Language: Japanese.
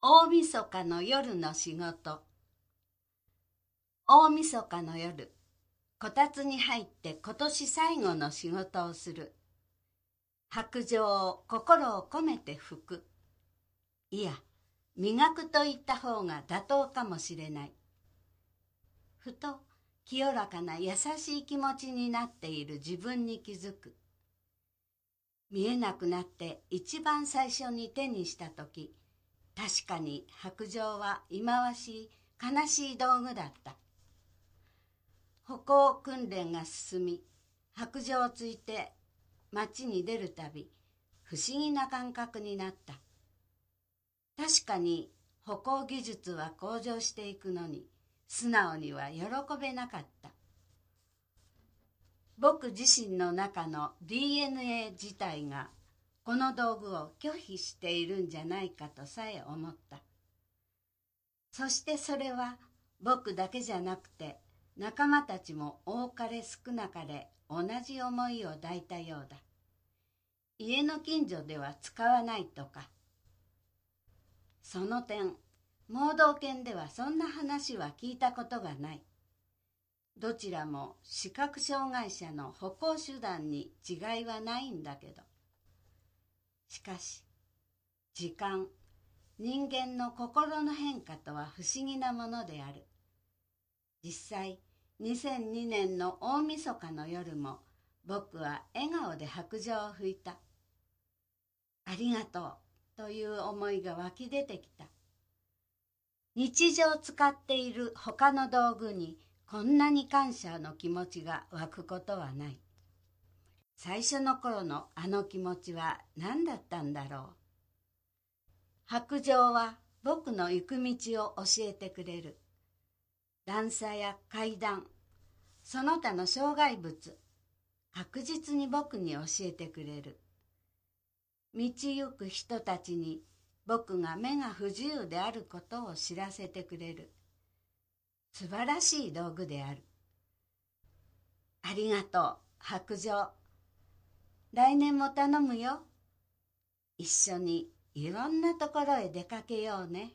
大晦日の夜の仕事。大晦日の夜こたつに入って今年最後の仕事をする。白状を心を込めて拭く。いや磨くと言った方が妥当かもしれない。ふと清らかな優しい気持ちになっている自分に気づく。見えなくなって一番最初に手にした時確かに白状は忌まわしい悲しい道具だった。歩行訓練が進み白状をついて街に出るたび不思議な感覚になった。確かに歩行技術は向上していくのに素直には喜べなかった。僕自身の中の DNA 自体がこの道具を拒否しているんじゃないかとさえ思った。そしてそれは僕だけじゃなくて仲間たちも多かれ少なかれ同じ思いを抱いたようだ。家の近所では使わないとか。その点盲導犬ではそんな話は聞いたことがない。どちらも視覚障害者の歩行手段に違いはないんだけど。しかし時間人間の心の変化とは不思議なものである。実際2002年の大晦日の夜も僕は笑顔で白状を拭いた。ありがとうという思いが湧き出てきた。日常使っている他の道具にこんなに感謝の気持ちが湧くことはない。最初の頃のあの気持ちは何だったんだろう？白状は僕の行く道を教えてくれる。段差や階段その他の障害物確実に僕に教えてくれる。道行く人たちに僕が目が不自由であることを知らせてくれる。素晴らしい道具である。ありがとう白状来年も頼むよ。一緒にいろんなところへ出かけようね。